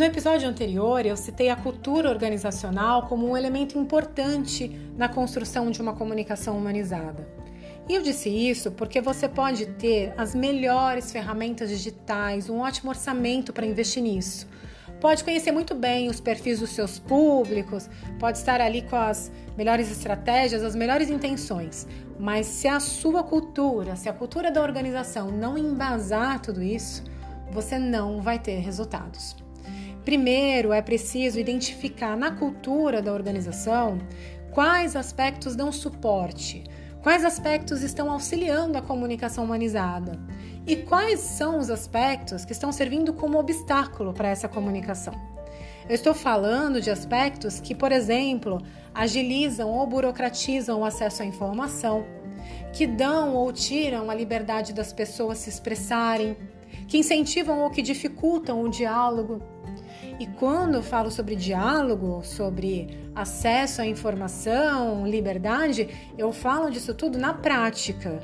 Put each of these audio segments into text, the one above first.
No episódio anterior, eu citei a cultura organizacional como um elemento importante na construção de uma comunicação humanizada. E eu disse isso porque você pode ter as melhores ferramentas digitais, um ótimo orçamento para investir nisso. Pode conhecer muito bem os perfis dos seus públicos, pode estar ali com as melhores estratégias, as melhores intenções, mas se a sua cultura, se a cultura da organização não embasar tudo isso, você não vai ter resultados. Primeiro, é preciso identificar na cultura da organização quais aspectos dão suporte, quais aspectos estão auxiliando a comunicação humanizada e quais são os aspectos que estão servindo como obstáculo para essa comunicação. Eu estou falando de aspectos que, por exemplo, agilizam ou burocratizam o acesso à informação, que dão ou tiram a liberdade das pessoas se expressarem, que incentivam ou que dificultam o diálogo e quando falo sobre diálogo, sobre acesso à informação, liberdade, eu falo disso tudo na prática.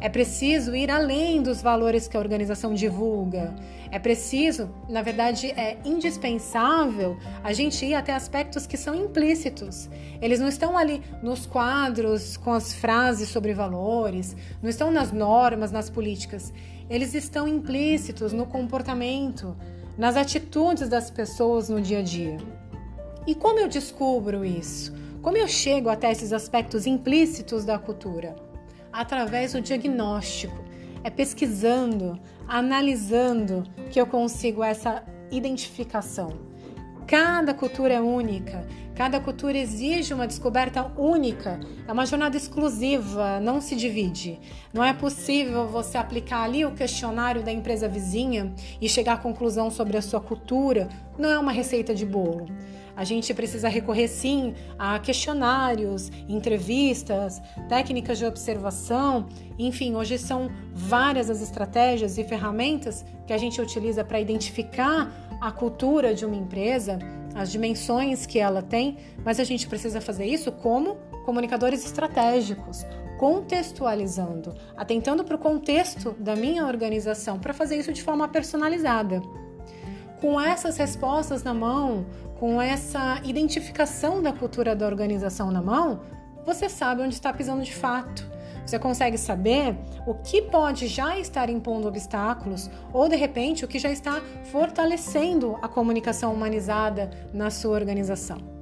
É preciso ir além dos valores que a organização divulga. É preciso, na verdade, é indispensável a gente ir até aspectos que são implícitos. Eles não estão ali nos quadros com as frases sobre valores, não estão nas normas, nas políticas. Eles estão implícitos no comportamento nas atitudes das pessoas no dia a dia. E como eu descubro isso? Como eu chego até esses aspectos implícitos da cultura? Através do diagnóstico. É pesquisando, analisando que eu consigo essa identificação. Cada cultura é única, cada cultura exige uma descoberta única, é uma jornada exclusiva, não se divide. Não é possível você aplicar ali o questionário da empresa vizinha e chegar à conclusão sobre a sua cultura, não é uma receita de bolo. A gente precisa recorrer sim a questionários, entrevistas, técnicas de observação, enfim, hoje são várias as estratégias e ferramentas que a gente utiliza para identificar a cultura de uma empresa, as dimensões que ela tem, mas a gente precisa fazer isso como comunicadores estratégicos, contextualizando, atentando para o contexto da minha organização, para fazer isso de forma personalizada. Com essas respostas na mão, com essa identificação da cultura da organização na mão, você sabe onde está pisando de fato. Você consegue saber o que pode já estar impondo obstáculos ou, de repente, o que já está fortalecendo a comunicação humanizada na sua organização.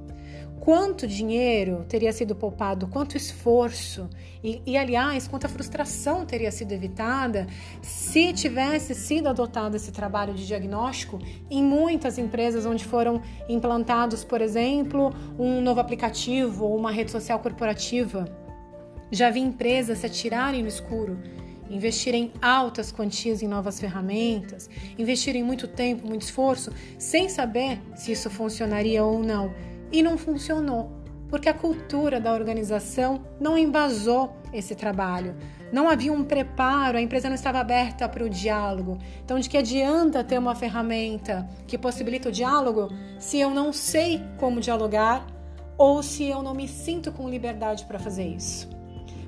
Quanto dinheiro teria sido poupado, quanto esforço e, e, aliás, quanta frustração teria sido evitada se tivesse sido adotado esse trabalho de diagnóstico em muitas empresas onde foram implantados, por exemplo, um novo aplicativo ou uma rede social corporativa já vi empresas se atirarem no escuro, investirem altas quantias em novas ferramentas, investirem muito tempo, muito esforço, sem saber se isso funcionaria ou não. E não funcionou, porque a cultura da organização não embasou esse trabalho. Não havia um preparo, a empresa não estava aberta para o diálogo. Então, de que adianta ter uma ferramenta que possibilita o diálogo se eu não sei como dialogar ou se eu não me sinto com liberdade para fazer isso?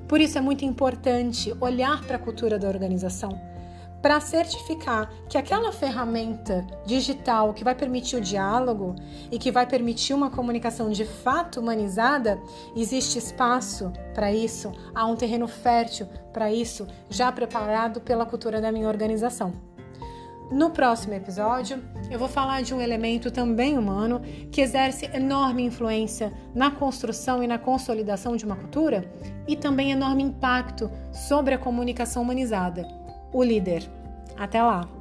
Por isso é muito importante olhar para a cultura da organização para certificar que aquela ferramenta digital que vai permitir o diálogo e que vai permitir uma comunicação de fato humanizada, existe espaço para isso, há um terreno fértil para isso, já preparado pela cultura da minha organização. No próximo episódio, eu vou falar de um elemento também humano que exerce enorme influência na construção e na consolidação de uma cultura e também enorme impacto sobre a comunicação humanizada: o líder. Até lá!